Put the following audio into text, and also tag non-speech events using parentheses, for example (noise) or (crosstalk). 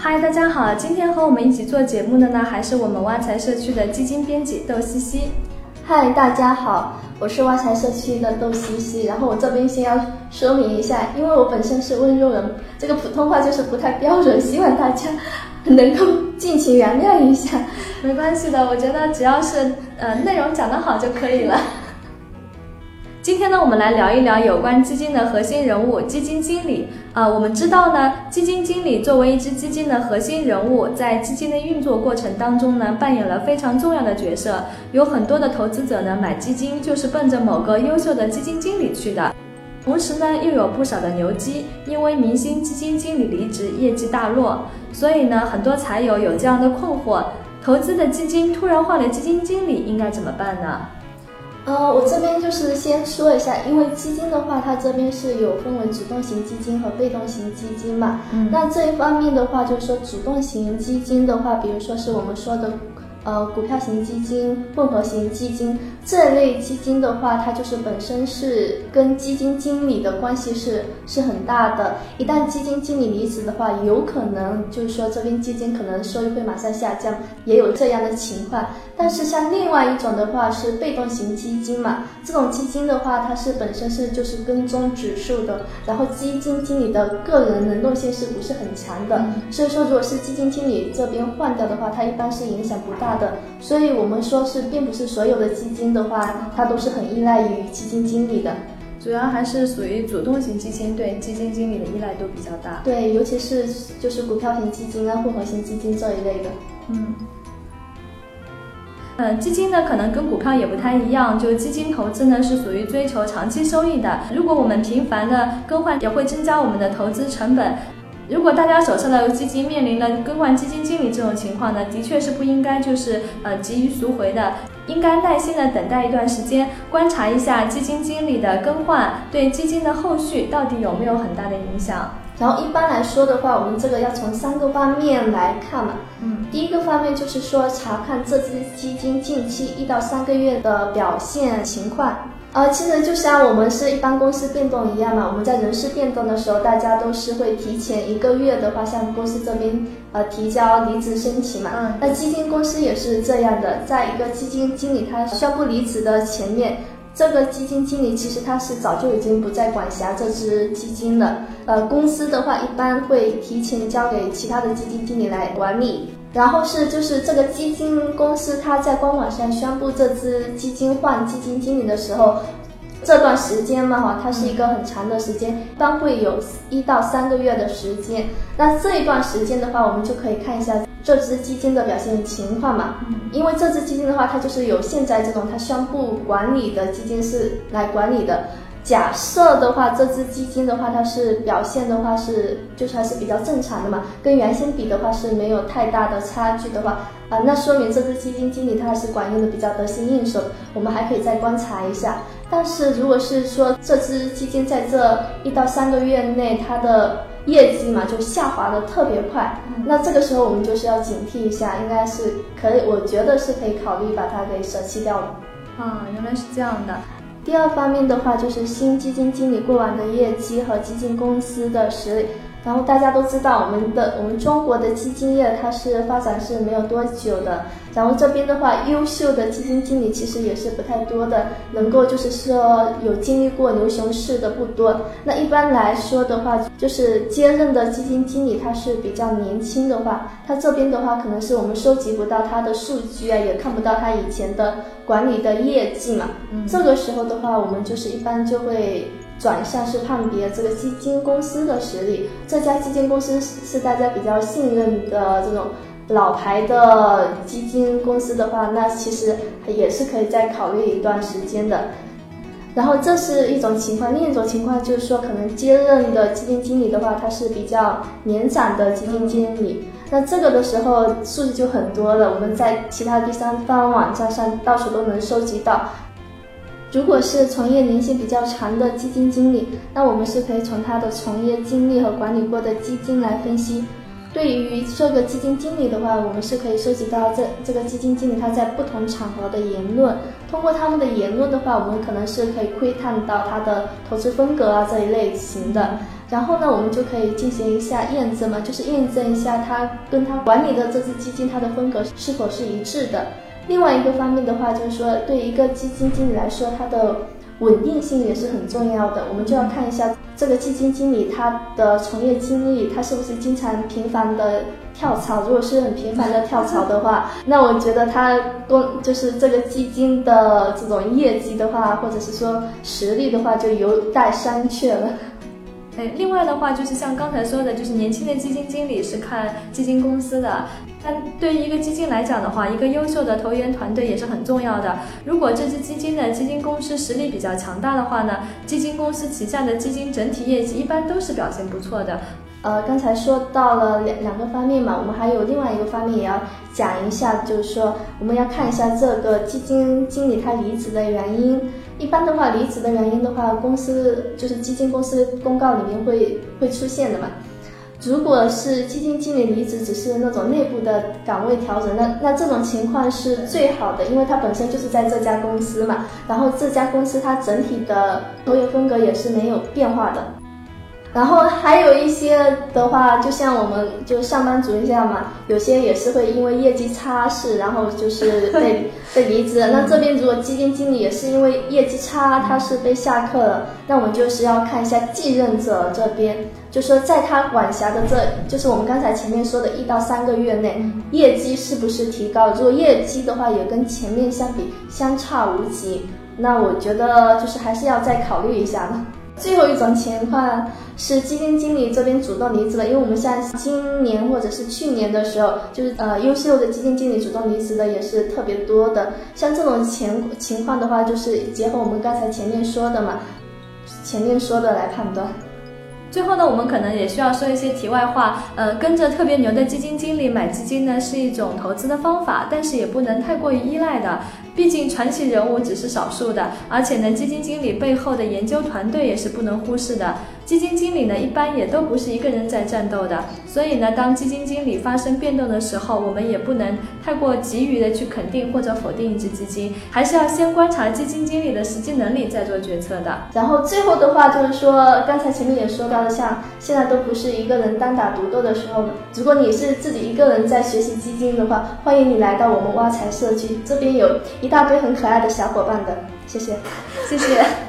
嗨，大家好，今天和我们一起做节目的呢，还是我们挖财社区的基金编辑窦西西。嗨，大家好，我是挖财社区的窦西西。然后我这边先要说明一下，因为我本身是温州人，这个普通话就是不太标准，希望大家能够尽情原谅一下。没关系的，我觉得只要是呃内容讲得好就可以了。今天呢，我们来聊一聊有关基金的核心人物——基金经理。啊，我们知道呢，基金经理作为一支基金的核心人物，在基金的运作过程当中呢，扮演了非常重要的角色。有很多的投资者呢，买基金就是奔着某个优秀的基金经理去的。同时呢，又有不少的牛基，因为明星基金经理离职，业绩大落，所以呢，很多财友有这样的困惑：投资的基金突然换了基金经理，应该怎么办呢？呃，我这边就是先说一下，因为基金的话，它这边是有分为主动型基金和被动型基金嘛。嗯。那这一方面的话，就是说主动型基金的话，比如说是我们说的。呃，股票型基金、混合型基金这类基金的话，它就是本身是跟基金经理的关系是是很大的。一旦基金经理离职的话，有可能就是说这边基金可能收益会马上下降，也有这样的情况。但是像另外一种的话是被动型基金嘛，这种基金的话，它是本身是就是跟踪指数的，然后基金经理的个人能动性是不是很强的？所以说，如果是基金经理这边换掉的话，它一般是影响不大。的，所以我们说是，并不是所有的基金的话，它都是很依赖于基金经理的，主要还是属于主动型基金，对基金经理的依赖度比较大。对，尤其是就是股票型基金啊、混合型基金这一类的。嗯，嗯，基金呢可能跟股票也不太一样，就基金投资呢是属于追求长期收益的，如果我们频繁的更换，也会增加我们的投资成本。如果大家手上的基金面临了更换基金经理这种情况呢，的确是不应该就是呃急于赎回的，应该耐心的等待一段时间，观察一下基金经理的更换对基金的后续到底有没有很大的影响。然后一般来说的话，我们这个要从三个方面来看嘛。嗯，第一个方面就是说查看这支基金近期一到三个月的表现情况。呃，其实就像我们是一般公司变动一样嘛，我们在人事变动的时候，大家都是会提前一个月的话，向公司这边呃提交离职申请嘛。嗯。那基金公司也是这样的，在一个基金经理他宣布离职的前面，这个基金经理其实他是早就已经不再管辖这支基金了。呃，公司的话一般会提前交给其他的基金经理来管理。然后是就是这个基金公司，它在官网上宣布这支基金换基金经理的时候，这段时间嘛哈，它是一个很长的时间，一般会有一到三个月的时间。那这一段时间的话，我们就可以看一下这支基金的表现情况嘛。因为这支基金的话，它就是有现在这种它宣布管理的基金是来管理的。假设的话，这只基金的话，它是表现的话是就是还是比较正常的嘛，跟原先比的话是没有太大的差距的话，啊，那说明这只基金经理他还是管用的比较得心应手。我们还可以再观察一下。但是如果是说这只基金在这一到三个月内它的业绩嘛就下滑的特别快，那这个时候我们就是要警惕一下，应该是可以，我觉得是可以考虑把它给舍弃掉了。啊，原来是这样的。第二方面的话，就是新基金经理过往的业绩和基金公司的实力。然后大家都知道，我们的我们中国的基金业它是发展是没有多久的。然后这边的话，优秀的基金经理其实也是不太多的，能够就是说有经历过牛熊市的不多。那一般来说的话，就是接任的基金经理他是比较年轻的话，他这边的话可能是我们收集不到他的数据啊，也看不到他以前的管理的业绩嘛。这个时候的话，我们就是一般就会。转向是判别这个基金公司的实力，这家基金公司是大家比较信任的这种老牌的基金公司的话，那其实也是可以再考虑一段时间的。然后这是一种情况，另一种情况就是说，可能接任的基金经理的话，他是比较年长的基金经理，那这个的时候数据就很多了，我们在其他第三方网站上到处都能收集到。如果是从业年限比较长的基金经理，那我们是可以从他的从业经历和管理过的基金来分析。对于这个基金经理的话，我们是可以涉及到这这个基金经理他在不同场合的言论，通过他们的言论的话，我们可能是可以窥探到他的投资风格啊这一类型的。然后呢，我们就可以进行一下验证嘛，就是验证一下他跟他管理的这支基金它的风格是否是一致的。另外一个方面的话，就是说对一个基金经理来说，他的稳定性也是很重要的。我们就要看一下这个基金经理他的从业经历，他是不是经常频繁的跳槽。如果是很频繁的跳槽的话，(laughs) 那我觉得他公就是这个基金的这种业绩的话，或者是说实力的话，就有待商榷了。另外的话就是像刚才说的，就是年轻的基金经理是看基金公司的。但对于一个基金来讲的话，一个优秀的投研团队也是很重要的。如果这支基金的基金公司实力比较强大的话呢，基金公司旗下的基金整体业绩一般都是表现不错的。呃，刚才说到了两两个方面嘛，我们还有另外一个方面也要讲一下，就是说我们要看一下这个基金经理他离职的原因。一般的话，离职的原因的话，公司就是基金公司公告里面会会出现的嘛。如果是基金经理离职，只是那种内部的岗位调整，那那这种情况是最好的，因为他本身就是在这家公司嘛。然后这家公司它整体的投研风格也是没有变化的。然后还有一些的话，就像我们就上班族一样嘛，有些也是会因为业绩差事，然后就是被 (laughs) 被离职。那这边如果基金经理也是因为业绩差，他是被下课了，那我们就是要看一下继任者这边，就说在他管辖的这就是我们刚才前面说的一到三个月内，业绩是不是提高？如果业绩的话也跟前面相比相差无几，那我觉得就是还是要再考虑一下的。最后一种情况是基金经理这边主动离职了，因为我们像今年或者是去年的时候，就是呃优秀的基金经理主动离职的也是特别多的。像这种情情况的话，就是结合我们刚才前面说的嘛，前面说的来判断。最后呢，我们可能也需要说一些题外话。呃，跟着特别牛的基金经理买基金呢，是一种投资的方法，但是也不能太过于依赖的。毕竟传奇人物只是少数的，而且呢，基金经理背后的研究团队也是不能忽视的。基金经理呢，一般也都不是一个人在战斗的，所以呢，当基金经理发生变动的时候，我们也不能太过急于的去肯定或者否定一只基金，还是要先观察基金经理的实际能力再做决策的。然后最后的话就是说，刚才前面也说到了，像现在都不是一个人单打独斗的时候，如果你是自己一个人在学习基金的话，欢迎你来到我们挖财社区，这边有一大堆很可爱的小伙伴的，谢谢，谢谢。